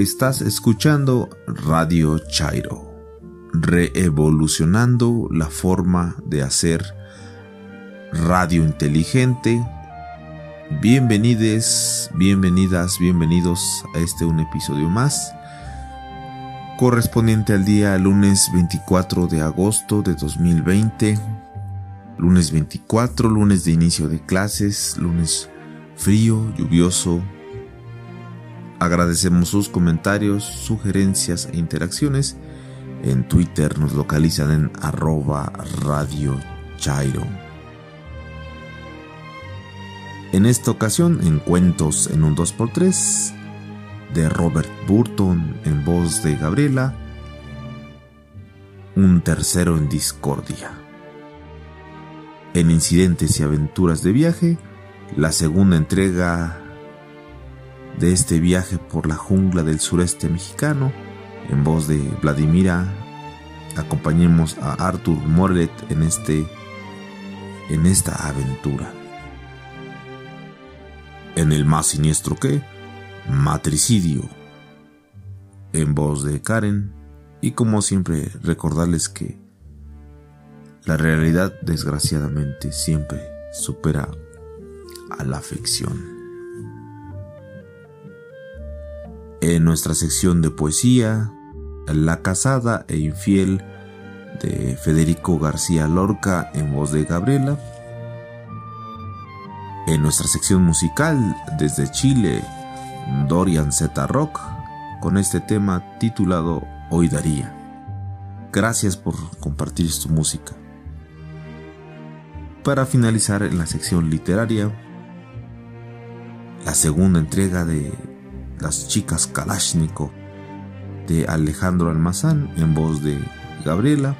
Estás escuchando Radio Chairo, reevolucionando la forma de hacer radio inteligente. Bienvenides, bienvenidas, bienvenidos a este un episodio más, correspondiente al día lunes 24 de agosto de 2020. Lunes 24, lunes de inicio de clases, lunes frío, lluvioso, Agradecemos sus comentarios, sugerencias e interacciones. En Twitter nos localizan en arroba Radio Chairo. En esta ocasión, en Cuentos en un 2x3 de Robert Burton en voz de Gabriela, un tercero en discordia. En Incidentes y Aventuras de Viaje, la segunda entrega de este viaje por la jungla del sureste mexicano, en voz de Vladimira, acompañemos a Arthur Morlet en, este, en esta aventura. En el más siniestro que, matricidio, en voz de Karen, y como siempre recordarles que la realidad desgraciadamente siempre supera a la ficción. En nuestra sección de poesía, La casada e infiel de Federico García Lorca en voz de Gabriela. En nuestra sección musical, desde Chile, Dorian Z Rock, con este tema titulado Hoy Daría. Gracias por compartir su música. Para finalizar en la sección literaria, la segunda entrega de las chicas Kalashnikov de Alejandro Almazán en voz de Gabriela,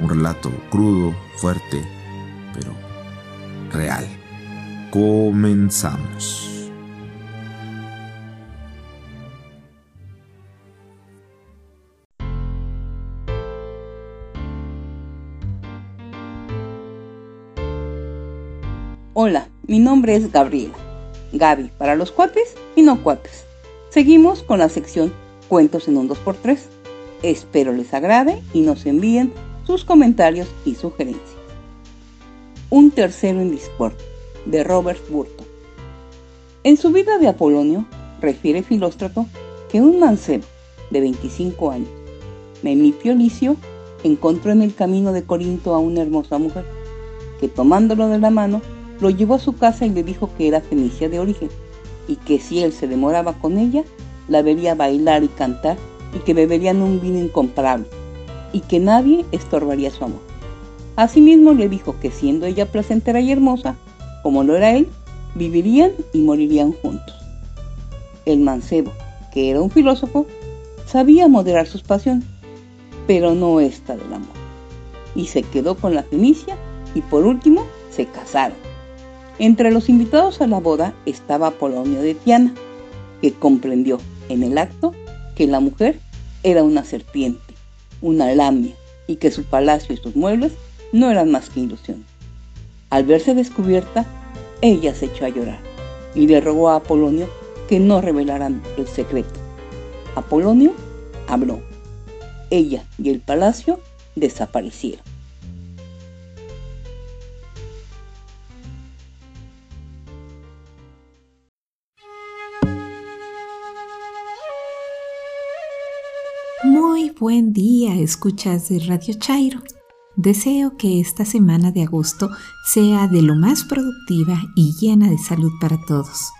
un relato crudo, fuerte, pero real. Comenzamos. Hola, mi nombre es Gabriela. Gaby para los cuates y no cuates. Seguimos con la sección Cuentos en un 2x3. Espero les agrade y nos envíen sus comentarios y sugerencias. Un tercero en Discord, de Robert Burton. En su vida de Apolonio, refiere Filóstrato que un mancebo de 25 años, Memipio Licio, encontró en el camino de Corinto a una hermosa mujer, que tomándolo de la mano, lo llevó a su casa y le dijo que era fenicia de origen y que si él se demoraba con ella, la vería bailar y cantar y que beberían un vino incomparable y que nadie estorbaría su amor. Asimismo le dijo que siendo ella placentera y hermosa, como lo era él, vivirían y morirían juntos. El mancebo, que era un filósofo, sabía moderar sus pasiones, pero no esta del amor. Y se quedó con la fenicia y por último se casaron. Entre los invitados a la boda estaba Apolonio de Tiana, que comprendió en el acto que la mujer era una serpiente, una lamia, y que su palacio y sus muebles no eran más que ilusión. Al verse descubierta, ella se echó a llorar y le rogó a Apolonio que no revelaran el secreto. Apolonio habló. Ella y el palacio desaparecieron. Buen día, escuchas de Radio Chairo. Deseo que esta semana de agosto sea de lo más productiva y llena de salud para todos.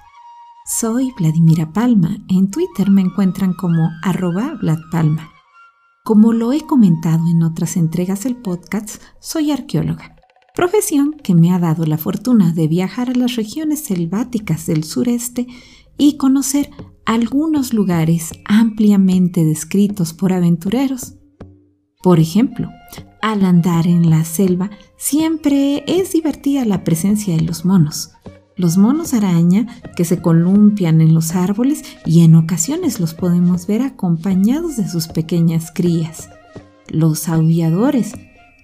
Soy Vladimira Palma. En Twitter me encuentran como arroba Palma. Como lo he comentado en otras entregas del podcast, soy arqueóloga, profesión que me ha dado la fortuna de viajar a las regiones selváticas del sureste y conocer algunos lugares ampliamente descritos por aventureros. Por ejemplo, al andar en la selva siempre es divertida la presencia de los monos. Los monos araña que se columpian en los árboles y en ocasiones los podemos ver acompañados de sus pequeñas crías. Los aulladores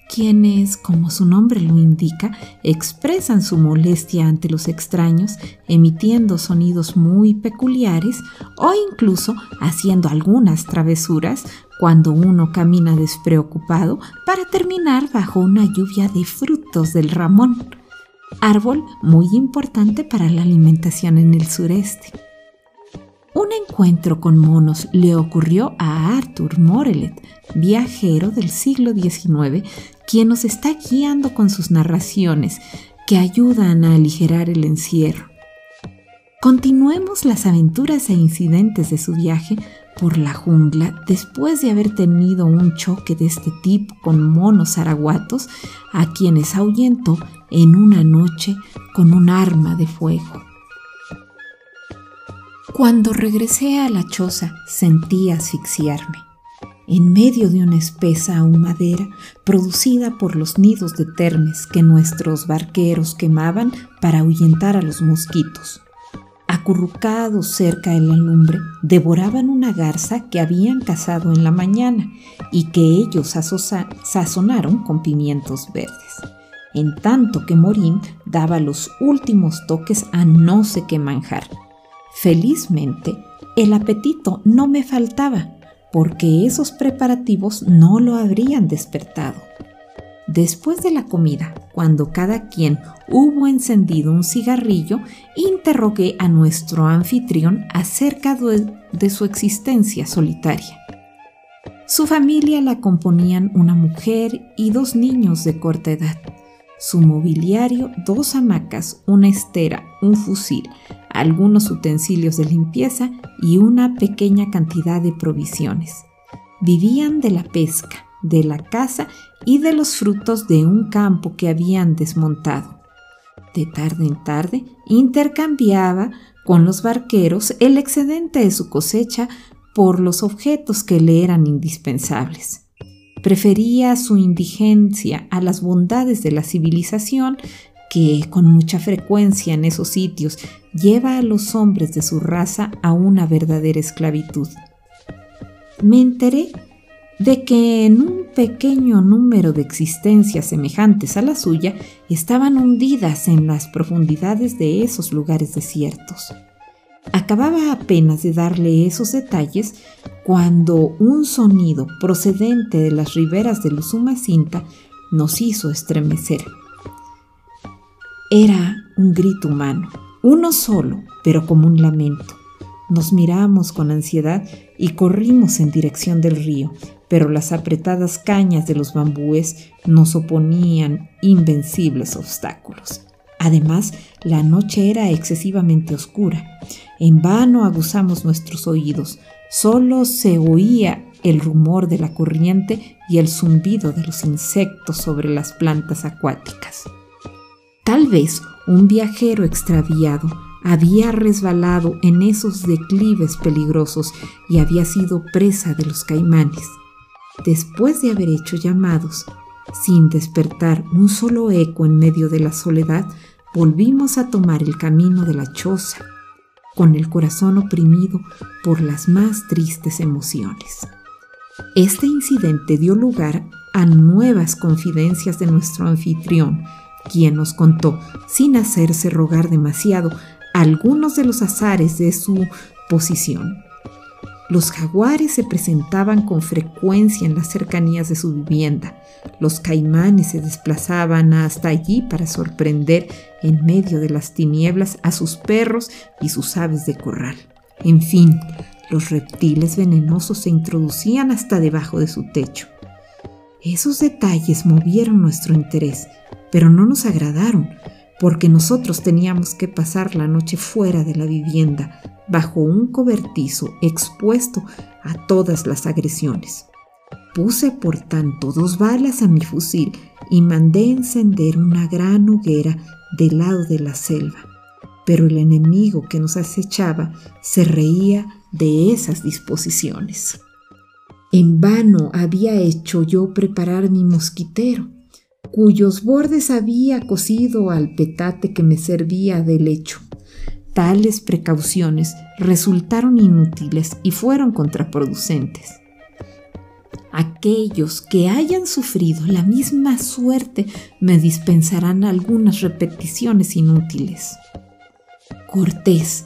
quienes, como su nombre lo indica, expresan su molestia ante los extraños, emitiendo sonidos muy peculiares o incluso haciendo algunas travesuras cuando uno camina despreocupado para terminar bajo una lluvia de frutos del ramón, árbol muy importante para la alimentación en el sureste. Un encuentro con monos le ocurrió a Arthur Morelet, viajero del siglo XIX, quien nos está guiando con sus narraciones que ayudan a aligerar el encierro. Continuemos las aventuras e incidentes de su viaje por la jungla después de haber tenido un choque de este tipo con monos araguatos a quienes ahuyentó en una noche con un arma de fuego. Cuando regresé a la choza sentí asfixiarme. En medio de una espesa ahumadera producida por los nidos de termes que nuestros barqueros quemaban para ahuyentar a los mosquitos. Acurrucados cerca de la lumbre, devoraban una garza que habían cazado en la mañana y que ellos sazonaron con pimientos verdes. En tanto que Morín daba los últimos toques a no sé qué manjar Felizmente, el apetito no me faltaba, porque esos preparativos no lo habrían despertado. Después de la comida, cuando cada quien hubo encendido un cigarrillo, interrogué a nuestro anfitrión acerca de, su existencia solitaria. Su familia la componían una mujer y dos niños de corta edad. Su mobiliario, dos hamacas, una estera, un fusil, algunos utensilios de limpieza y una pequeña cantidad de provisiones. Vivían de la pesca, de la caza y de los frutos de un campo que habían desmontado. De tarde en tarde intercambiaba con los barqueros el excedente de su cosecha por los objetos que le eran indispensables. Prefería su indigencia a las bondades de la civilización que con mucha frecuencia en esos sitios lleva a los hombres de su raza a una verdadera esclavitud. Me enteré de que en un pequeño número de existencias semejantes a la suya estaban hundidas en las profundidades de esos lugares desiertos. Acababa apenas de darle esos detalles cuando un sonido procedente de las riberas del Usumacinta nos hizo estremecer. Era un grito humano, uno solo, pero como un lamento. Nos miramos con ansiedad y corrimos en dirección del río, pero las apretadas cañas de los bambúes nos oponían invencibles obstáculos. Además, la noche era excesivamente oscura. En vano aguzamos nuestros oídos. Solo se oía el rumor de la corriente y el zumbido de los insectos sobre las plantas acuáticas. Tal vez un viajero extraviado había resbalado en esos declives peligrosos y había sido presa de los caimanes. Después de haber hecho llamados, sin despertar un solo eco en medio de la soledad, volvimos a tomar el camino de la choza, con el corazón oprimido por las más tristes emociones. Este incidente dio lugar a nuevas confidencias de nuestro anfitrión, quien nos contó, sin hacerse rogar demasiado, algunos de los azares de su posición. Los jaguares se presentaban con frecuencia en las cercanías de su vivienda. Los caimanes se desplazaban hasta allí para sorprender en medio de las tinieblas a sus perros y sus aves de corral. En fin, los reptiles venenosos se introducían hasta debajo de su techo. Esos detalles movieron nuestro interés pero no nos agradaron, porque nosotros teníamos que pasar la noche fuera de la vivienda, bajo un cobertizo expuesto a todas las agresiones. Puse por tanto dos balas a mi fusil y mandé encender una gran hoguera del lado de la selva. Pero el enemigo que nos acechaba se reía de esas disposiciones. En vano había hecho yo preparar mi mosquitero cuyos bordes había cosido al petate que me servía de lecho. Tales precauciones resultaron inútiles y fueron contraproducentes. Aquellos que hayan sufrido la misma suerte me dispensarán algunas repeticiones inútiles. Cortés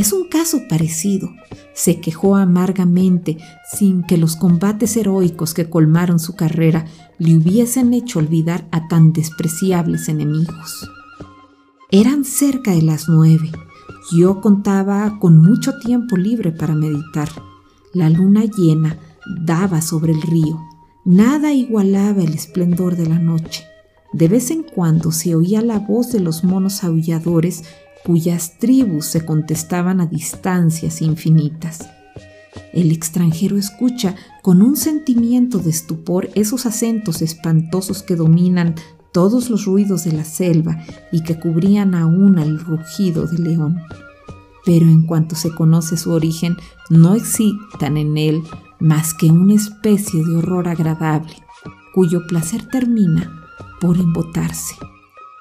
es un caso parecido. Se quejó amargamente sin que los combates heroicos que colmaron su carrera le hubiesen hecho olvidar a tan despreciables enemigos. Eran cerca de las nueve. Yo contaba con mucho tiempo libre para meditar. La luna llena daba sobre el río. Nada igualaba el esplendor de la noche. De vez en cuando se oía la voz de los monos aulladores cuyas tribus se contestaban a distancias infinitas. El extranjero escucha con un sentimiento de estupor esos acentos espantosos que dominan todos los ruidos de la selva y que cubrían aún al rugido del león. Pero en cuanto se conoce su origen, no excitan en él más que una especie de horror agradable, cuyo placer termina por embotarse.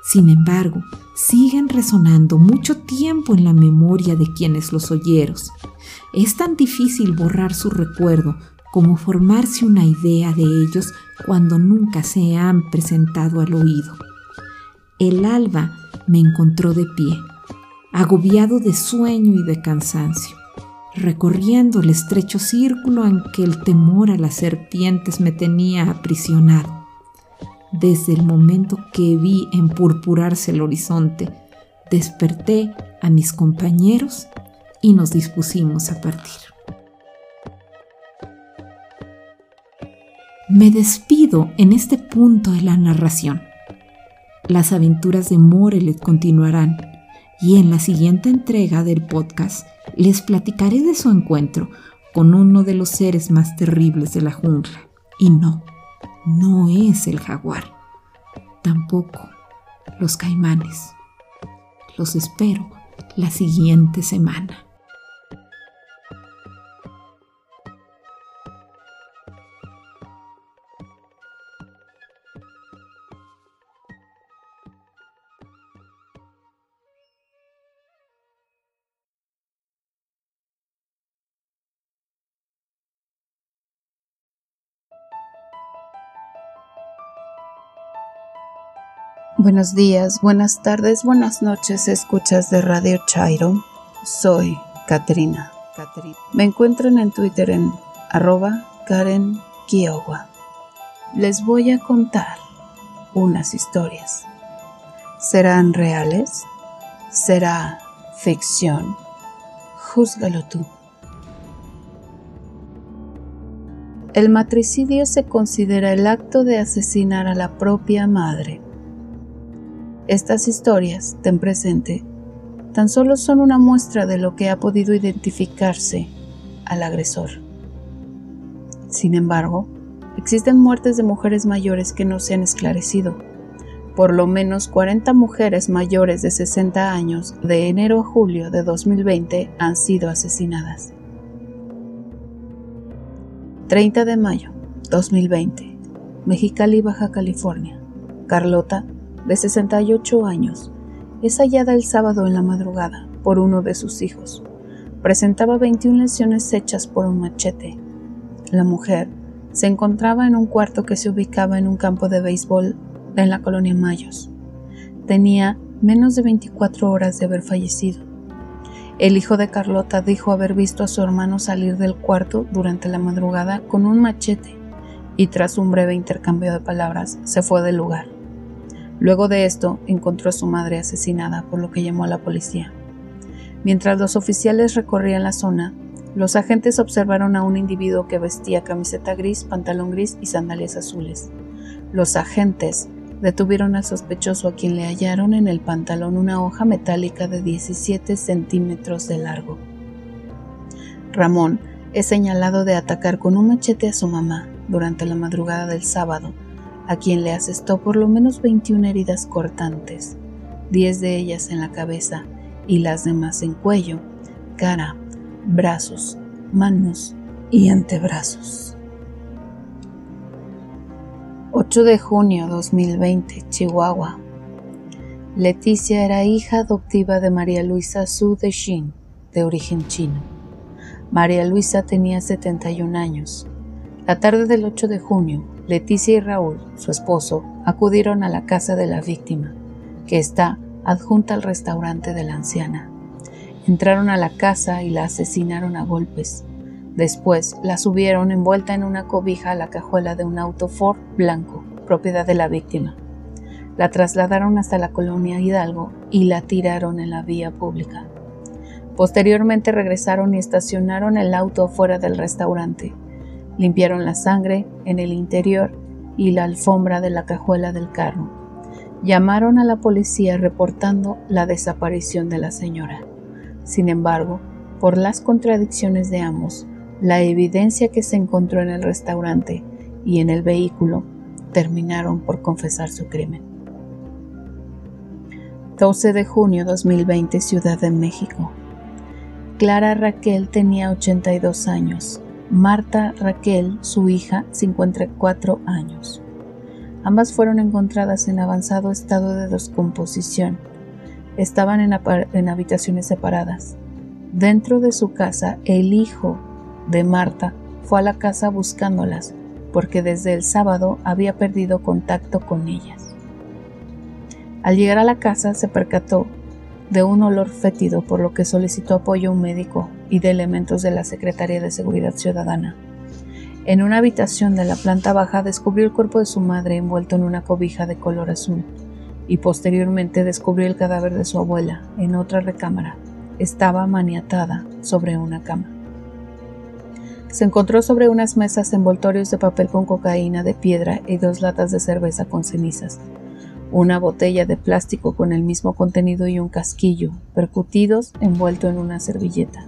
Sin embargo, siguen resonando mucho tiempo en la memoria de quienes los oyeron. Es tan difícil borrar su recuerdo como formarse una idea de ellos cuando nunca se han presentado al oído. El alba me encontró de pie, agobiado de sueño y de cansancio recorriendo el estrecho círculo en que el temor a las serpientes me tenía aprisionado. Desde el momento que vi empurpurarse el horizonte, desperté a mis compañeros y nos dispusimos a partir. Me despido en este punto de la narración. Las aventuras de Morelet continuarán y en la siguiente entrega del podcast les platicaré de su encuentro con uno de los seres más terribles de la jungla. Y no, no es el jaguar, tampoco los caimanes. Los espero la siguiente semana. Buenos días, buenas tardes, buenas noches, escuchas de Radio Chairo. Soy Katrina. Me encuentran en Twitter en arroba Karen Kiowa. Les voy a contar unas historias. ¿Serán reales? ¿Será ficción? Júzgalo tú. El matricidio se considera el acto de asesinar a la propia madre estas historias, ten presente, tan solo son una muestra de lo que ha podido identificarse al agresor. Sin embargo, existen muertes de mujeres mayores que no se han esclarecido. Por lo menos 40 mujeres mayores de 60 años de enero a julio de 2020 han sido asesinadas. 30 de mayo 2020, Mexicali, Baja California. Carlota de 68 años, es hallada el sábado en la madrugada por uno de sus hijos. Presentaba 21 lesiones hechas por un machete. La mujer se encontraba en un cuarto que se ubicaba en un campo de béisbol en la colonia Mayos. Tenía menos de 24 horas de haber fallecido. El hijo de Carlota dijo haber visto a su hermano salir del cuarto durante la madrugada con un machete y tras un breve intercambio de palabras se fue del lugar. Luego de esto, encontró a su madre asesinada, por lo que llamó a la policía. Mientras los oficiales recorrían la zona, los agentes observaron a un individuo que vestía camiseta gris, pantalón gris y sandalias azules. Los agentes detuvieron al sospechoso a quien le hallaron en el pantalón una hoja metálica de 17 centímetros de largo. Ramón es señalado de atacar con un machete a su mamá durante la madrugada del sábado a quien le asestó por lo menos 21 heridas cortantes, 10 de ellas en la cabeza y las demás en cuello, cara, brazos, manos y antebrazos. 8 de junio 2020, Chihuahua. Leticia era hija adoptiva de María Luisa Su de Xin, de origen chino. María Luisa tenía 71 años. La tarde del 8 de junio, Leticia y Raúl, su esposo, acudieron a la casa de la víctima, que está adjunta al restaurante de la anciana. Entraron a la casa y la asesinaron a golpes. Después la subieron envuelta en una cobija a la cajuela de un auto Ford blanco, propiedad de la víctima. La trasladaron hasta la colonia Hidalgo y la tiraron en la vía pública. Posteriormente regresaron y estacionaron el auto afuera del restaurante. Limpiaron la sangre en el interior y la alfombra de la cajuela del carro. Llamaron a la policía reportando la desaparición de la señora. Sin embargo, por las contradicciones de ambos, la evidencia que se encontró en el restaurante y en el vehículo terminaron por confesar su crimen. 12 de junio 2020, Ciudad de México. Clara Raquel tenía 82 años. Marta Raquel, su hija, 54 años. Ambas fueron encontradas en avanzado estado de descomposición estaban en, habitaciones separadas. Dentro de su casa, el hijo de Marta fue a la casa buscándolas porque desde el sábado había perdido contacto con ellas. Al llegar a la casa se percató de un olor fétido por lo que solicitó apoyo a un médico y de elementos de la Secretaría de Seguridad Ciudadana. En una habitación de la planta baja descubrió el cuerpo de su madre envuelto en una cobija de color azul y posteriormente descubrió el cadáver de su abuela en otra recámara. Estaba maniatada sobre una cama. Se encontró sobre unas mesas envoltorios de papel con cocaína de piedra y dos latas de cerveza con cenizas, una botella de plástico con el mismo contenido y un casquillo, percutidos envuelto en una servilleta.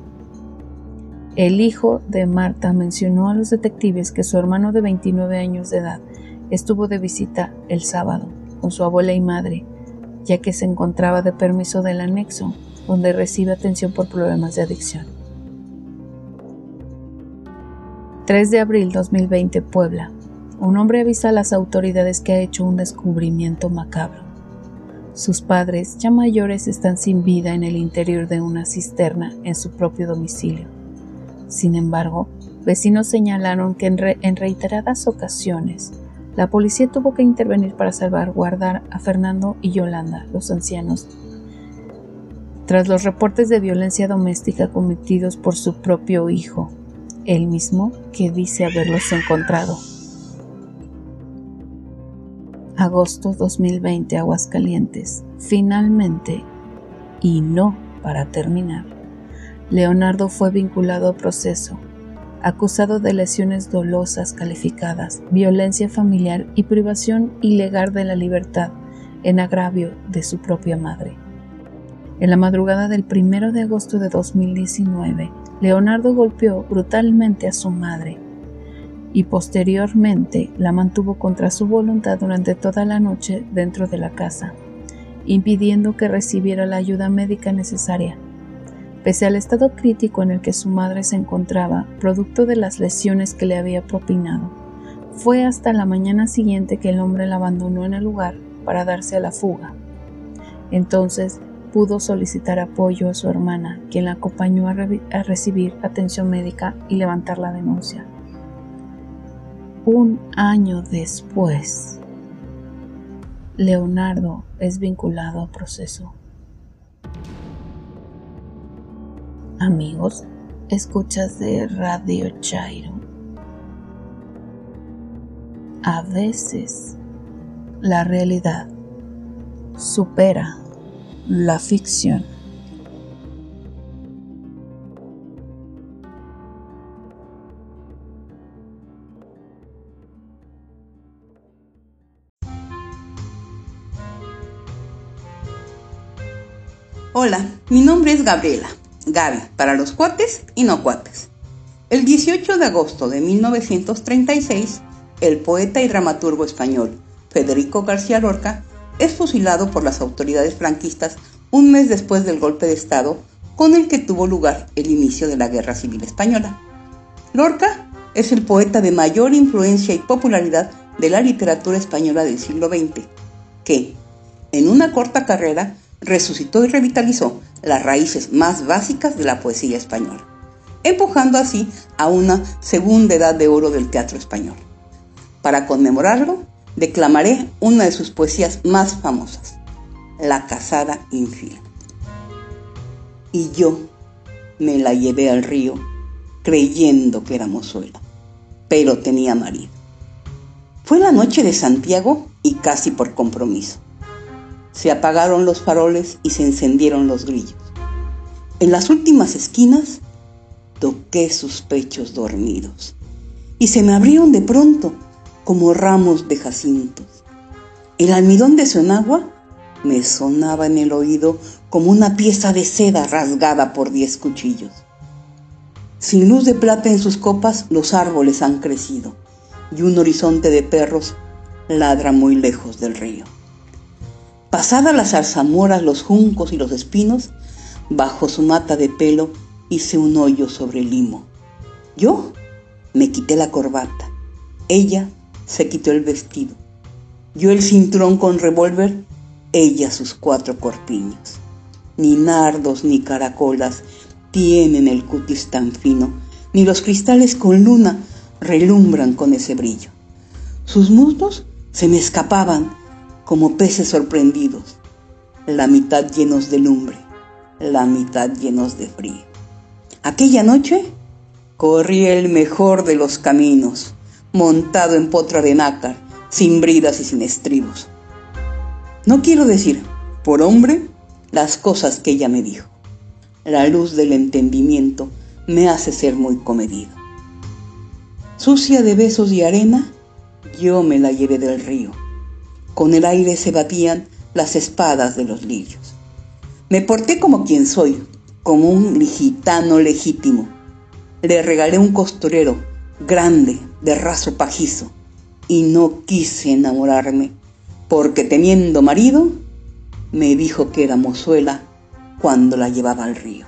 El hijo de Marta mencionó a los detectives que su hermano de 29 años de edad estuvo de visita el sábado con su abuela y madre, ya que se encontraba de permiso del anexo, donde recibe atención por problemas de adicción. 3 de abril 2020, Puebla. Un hombre avisa a las autoridades que ha hecho un descubrimiento macabro. Sus padres, ya mayores, están sin vida en el interior de una cisterna en su propio domicilio. Sin embargo, vecinos señalaron que en, reiteradas ocasiones la policía tuvo que intervenir para salvaguardar a Fernando y Yolanda, los ancianos, tras los reportes de violencia doméstica cometidos por su propio hijo, el mismo que dice haberlos encontrado. Agosto 2020, Aguascalientes. Finalmente, y no para terminar, Leonardo fue vinculado al proceso acusado de lesiones dolosas calificadas, violencia familiar y privación ilegal de la libertad en agravio de su propia madre. En la madrugada del 1 de agosto de 2019, Leonardo golpeó brutalmente a su madre y posteriormente la mantuvo contra su voluntad durante toda la noche dentro de la casa, impidiendo que recibiera la ayuda médica necesaria Pese al estado crítico en el que su madre se encontraba, producto de las lesiones que le había propinado, fue hasta la mañana siguiente que el hombre la abandonó en el lugar para darse a la fuga. Entonces pudo solicitar apoyo a su hermana, quien la acompañó a, a recibir atención médica y levantar la denuncia. Un año después, Leonardo es vinculado a proceso. Amigos, escuchas de Radio Chairo. A veces la realidad supera la ficción. Hola, mi nombre es Gabriela Gaby, para los cuates y no cuates. El 18 de agosto de 1936, el poeta y dramaturgo español Federico García Lorca es fusilado por las autoridades franquistas un mes después del golpe de Estado con el que tuvo lugar el inicio de la Guerra Civil Española. Lorca es el poeta de mayor influencia y popularidad de la literatura española del siglo XX, que, en una corta carrera, resucitó y revitalizó las raíces más básicas de la poesía española. empujando así a una segunda edad de oro del teatro español. Para conmemorarlo, declamaré una de sus poesías más famosas, La casada infiel. Y yo me la llevé al río creyendo que era mozuela, pero tenía marido. Fue la noche de Santiago y casi por compromiso. Se apagaron los faroles y se encendieron los grillos. En las últimas esquinas toqué sus pechos dormidos y se me abrieron de pronto como ramos de jacintos. El almidón de su enagua me sonaba en el oído como una pieza de seda rasgada por diez cuchillos. Sin luz de plata en sus copas, los árboles han crecido y un horizonte de perros ladra muy lejos del río. Pasadas las zarzamoras, los juncos y los espinos, bajo su mata de pelo hice un hoyo sobre el limo. Yo me quité la corbata, ella se quitó el vestido, yo el cinturón con revólver, ella sus cuatro corpiños. Ni nardos ni caracolas tienen el cutis tan fino, ni los cristales con luna relumbran con ese brillo. Sus muslos se me escapaban como peces sorprendidos, la mitad llenos de lumbre, la mitad llenos de frío. Aquella noche corrí el mejor de los caminos, montado en potra de nácar, sin bridas y sin estribos. No quiero decir, por hombre, las cosas que ella me dijo. La luz del entendimiento me hace ser muy comedido. Sucia de besos y arena, yo me la llevé del río. Con el aire se batían las espadas de los lirios. Me porté como quien soy, como un gitano legítimo. Le regalé un costurero grande, de raso pajizo, y no quise enamorarme, porque teniendo marido, me dijo que era mozuela cuando la llevaba al río.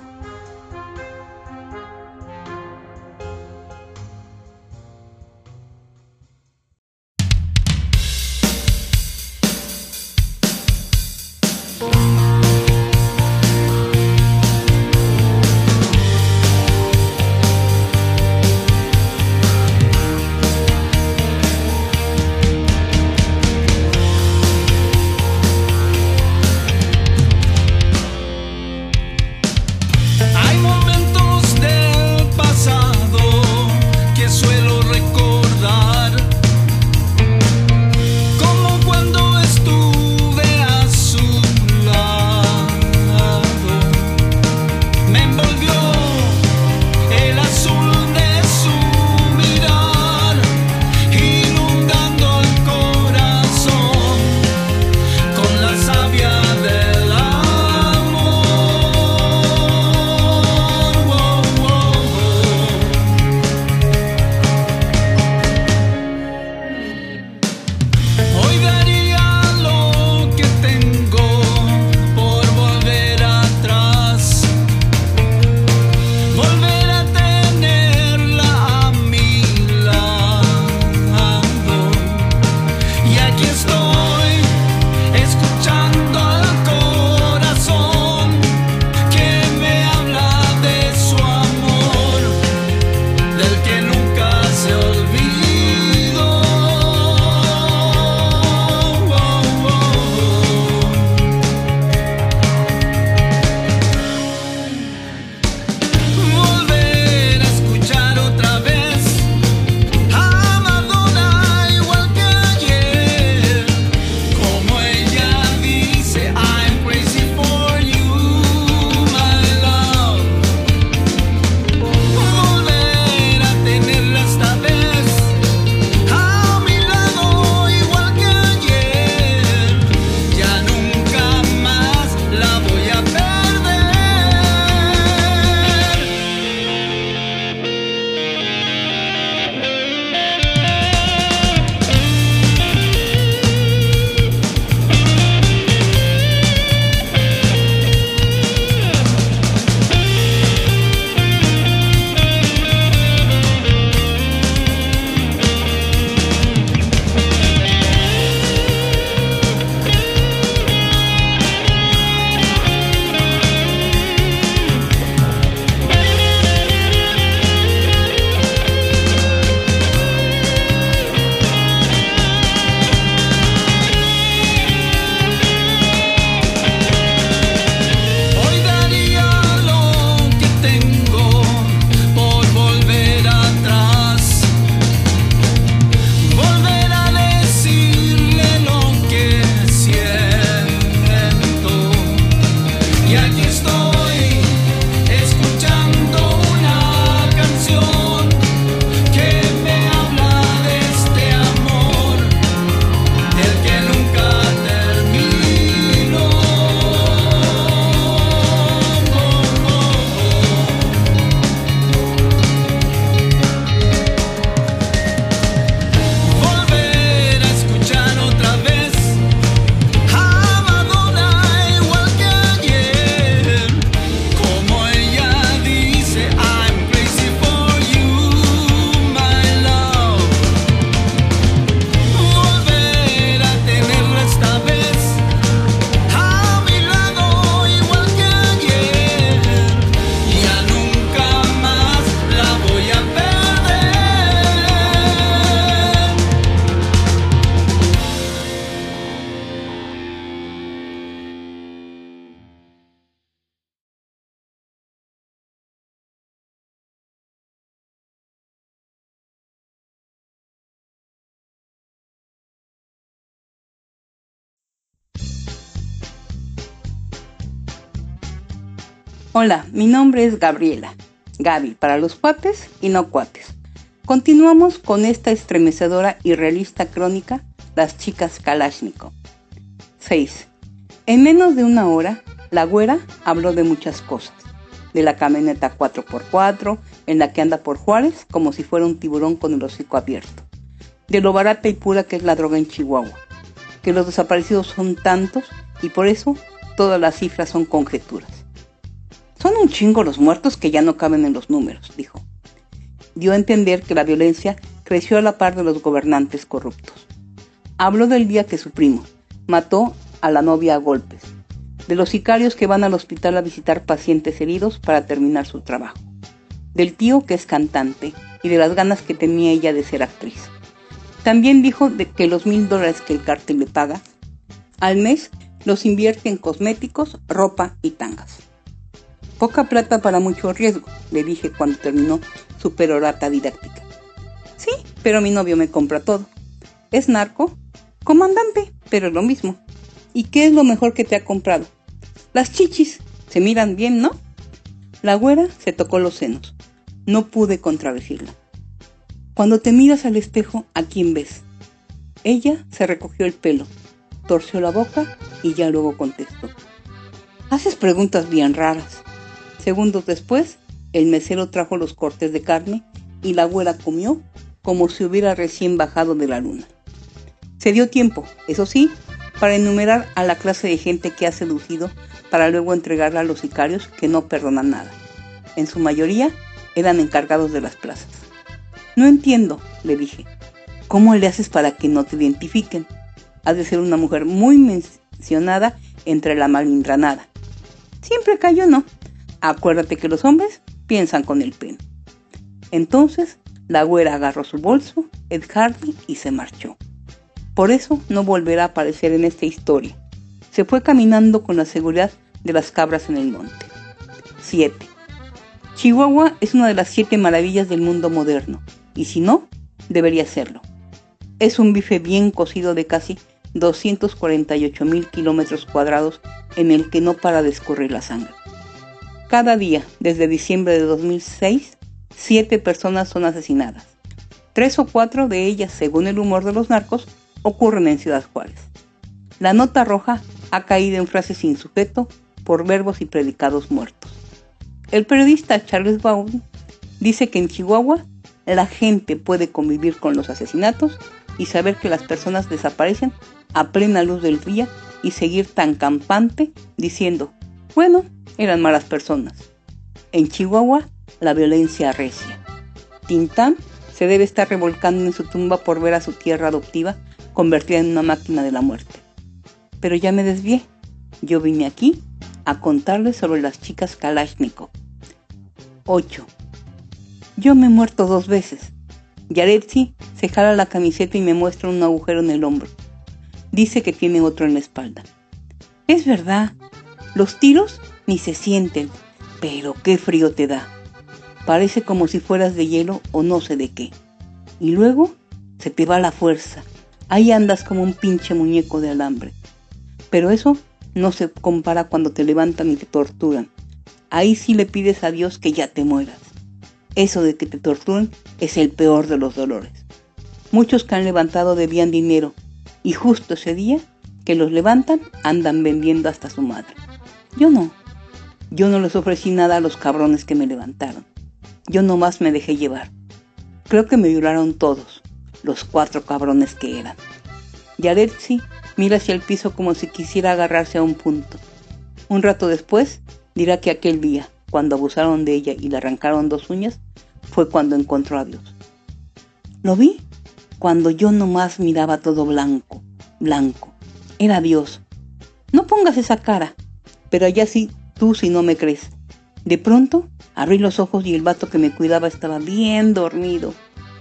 Hola, mi nombre es Gabriela. Gaby para los cuates y no cuates. Continuamos con esta estremecedora y realista crónica, Las chicas Kalashnikov. 6. En menos de una hora, la güera habló de muchas cosas. De la camioneta 4x4, en la que anda por Juárez como si fuera un tiburón con el hocico abierto. De lo barata y pura que es la droga en Chihuahua. Que los desaparecidos son tantos y por eso todas las cifras son conjeturas. Son un chingo los muertos que ya no caben en los números, dijo. Dio a entender que la violencia creció a la par de los gobernantes corruptos. Habló del día que su primo mató a la novia a golpes, de los sicarios que van al hospital a visitar pacientes heridos para terminar su trabajo, del tío que es cantante y de las ganas que tenía ella de ser actriz. También dijo de que los mil dólares que el cártel le paga al mes los invierte en cosméticos, ropa y tangas. Poca plata para mucho riesgo, le dije cuando terminó su perorata didáctica. Sí, pero mi novio me compra todo. ¿Es narco? Comandante, pero es lo mismo. ¿Y qué es lo mejor que te ha comprado? Las chichis. Se miran bien, ¿no? La güera se tocó los senos. No pude contradecirla. Cuando te miras al espejo, ¿a quién ves? Ella se recogió el pelo, torció la boca y ya luego contestó. Haces preguntas bien raras. Segundos después, el mesero trajo los cortes de carne y la abuela comió como si hubiera recién bajado de la luna. Se dio tiempo, eso sí, para enumerar a la clase de gente que ha seducido para luego entregarla a los sicarios que no perdonan nada. En su mayoría eran encargados de las plazas. No entiendo, le dije. ¿Cómo le haces para que no te identifiquen? Has de ser una mujer muy mencionada entre la malintranada. Siempre cayó, ¿no? Acuérdate que los hombres piensan con el pene. Entonces, la güera agarró su bolso, Ed Hardy y se marchó. Por eso no volverá a aparecer en esta historia. Se fue caminando con la seguridad de las cabras en el monte. 7. Chihuahua es una de las siete maravillas del mundo moderno, y si no, debería serlo. Es un bife bien cocido de casi 248 mil kilómetros cuadrados en el que no para de escurrir la sangre. Cada día, desde diciembre de 2006, siete personas son asesinadas. Tres o cuatro de ellas, según el humor de los narcos, ocurren en Ciudad Juárez. La nota roja ha caído en frases sin sujeto por verbos y predicados muertos. El periodista Charles Baum dice que en Chihuahua la gente puede convivir con los asesinatos y saber que las personas desaparecen a plena luz del día y seguir tan campante diciendo, bueno, eran malas personas. En Chihuahua, la violencia recia. Tintán se debe estar revolcando en su tumba por ver a su tierra adoptiva convertida en una máquina de la muerte. Pero ya me desvié. Yo vine aquí a contarles sobre las chicas Kalashnikov. 8. Yo me he muerto dos veces. Yaretsi se jala la camiseta y me muestra un agujero en el hombro. Dice que tiene otro en la espalda. Es verdad. Los tiros ni se sienten, pero qué frío te da. Parece como si fueras de hielo o no sé de qué. Y luego se te va la fuerza. Ahí andas como un pinche muñeco de alambre. Pero eso no se compara cuando te levantan y te torturan. Ahí sí le pides a Dios que ya te mueras. Eso de que te torturen es el peor de los dolores. Muchos que han levantado debían dinero y justo ese día que los levantan andan vendiendo hasta su madre. Yo no. Yo no les ofrecí nada a los cabrones que me levantaron. Yo nomás me dejé llevar. Creo que me violaron todos, los cuatro cabrones que eran. Yaretsi mira hacia el piso como si quisiera agarrarse a un punto. Un rato después dirá que aquel día, cuando abusaron de ella y le arrancaron dos uñas, fue cuando encontró a Dios. Lo vi cuando yo nomás miraba todo blanco, blanco. Era Dios. No pongas esa cara, pero allá sí tú si no me crees. De pronto abrí los ojos y el vato que me cuidaba estaba bien dormido,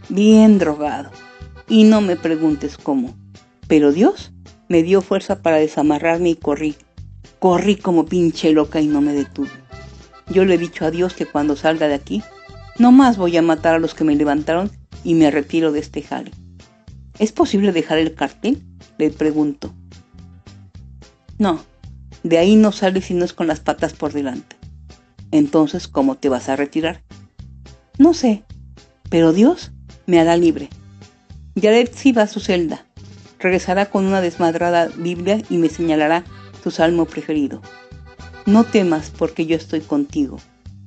bien drogado. Y no me preguntes cómo. Pero Dios me dio fuerza para desamarrarme y corrí. Corrí como pinche loca y no me detuve. Yo le he dicho a Dios que cuando salga de aquí, no más voy a matar a los que me levantaron y me retiro de este jale. ¿Es posible dejar el cartel? Le pregunto. No, de ahí no sale si no es con las patas por delante. Entonces, ¿cómo te vas a retirar? No sé, pero Dios me hará libre. Jared sí va a su celda. Regresará con una desmadrada Biblia y me señalará tu salmo preferido. No temas porque yo estoy contigo.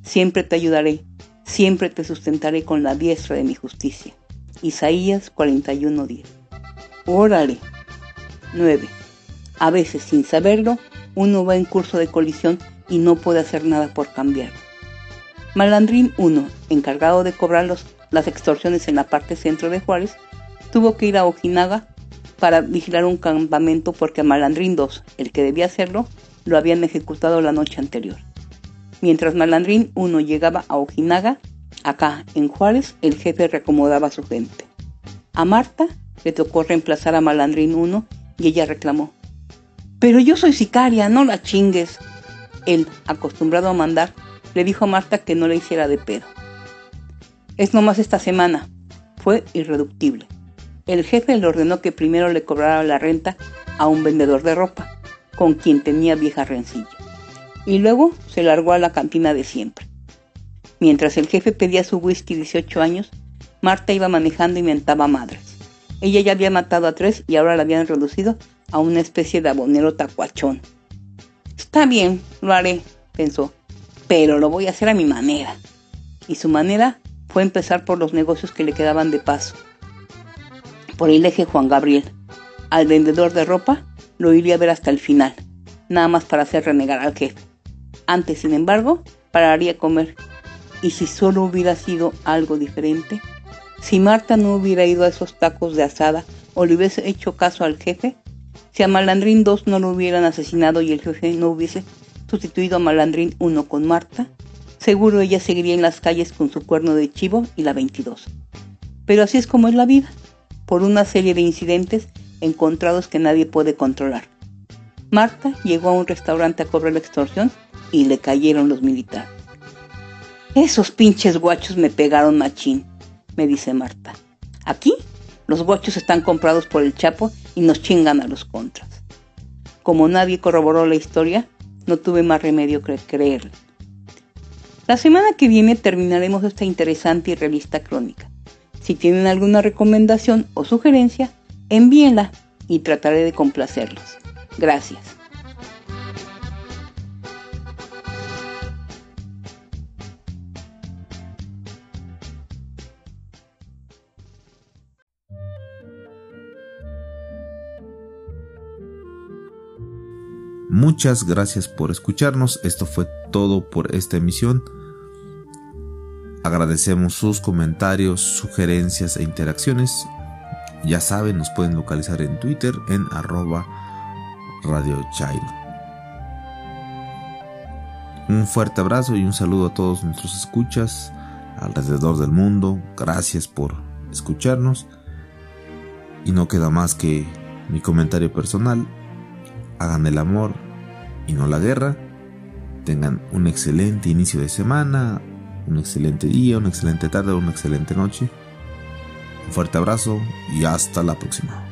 Siempre te ayudaré, siempre te sustentaré con la diestra de mi justicia. Isaías 41:10. Órale. 9. A veces, sin saberlo, uno va en curso de colisión y no puede hacer nada por cambiarlo. Malandrín 1, encargado de cobrar las extorsiones en la parte centro de Juárez, tuvo que ir a Ojinaga para vigilar un campamento porque a Malandrín 2, el que debía hacerlo, lo habían ejecutado la noche anterior. Mientras Malandrín 1 llegaba a Ojinaga, acá en Juárez el jefe reacomodaba a su gente. A Marta le tocó reemplazar a Malandrín 1 y ella reclamó. Pero yo soy sicaria, no la chingues. Él, acostumbrado a mandar, le dijo a Marta que no le hiciera de pedo. Es nomás esta semana. Fue irreductible el jefe le ordenó que primero le cobrara la renta a un vendedor de ropa, con quien tenía vieja rencilla, y luego se largó a la cantina de siempre. Mientras el jefe pedía su whisky 18 años, Marta iba manejando y mentaba madres. Ella ya había matado a tres y ahora la habían reducido a una especie de abonero tacuachón. Está bien, lo haré, pensó, pero lo voy a hacer a mi manera. Y su manera fue empezar por los negocios que le quedaban de paso por el eje Juan Gabriel. Al vendedor de ropa lo iría a ver hasta el final, nada más para hacer renegar al jefe. Antes, sin embargo, pararía a comer. ¿Y si solo hubiera sido algo diferente? Si Marta no hubiera ido a esos tacos de asada o le hubiese hecho caso al jefe, si a Malandrín 2 no lo hubieran asesinado y el jefe no hubiese sustituido a Malandrín 1 con Marta, seguro ella seguiría en las calles con su cuerno de chivo y la 22. Pero así es como es la vida por una serie de incidentes encontrados que nadie puede controlar. Marta llegó a un restaurante a cobrar la extorsión y le cayeron los militares. Esos pinches guachos me pegaron machín, me dice Marta. Aquí los guachos están comprados por el Chapo y nos chingan a los contras. Como nadie corroboró la historia, no tuve más remedio que creerle. La semana que viene terminaremos esta interesante y realista crónica. Si tienen alguna recomendación o sugerencia, envíenla y trataré de complacerlos. Gracias. Muchas gracias por escucharnos. Esto fue todo por esta emisión. Agradecemos sus comentarios, sugerencias e interacciones. Ya saben, nos pueden localizar en Twitter en arroba Radio Chairo. Un fuerte abrazo y un saludo a todos nuestros escuchas alrededor del mundo. Gracias por escucharnos. Y no queda más que mi comentario personal. Hagan el amor y no la guerra. Tengan un excelente inicio de semana, un excelente día, una excelente tarde una excelente noche. Un fuerte abrazo y hasta la próxima.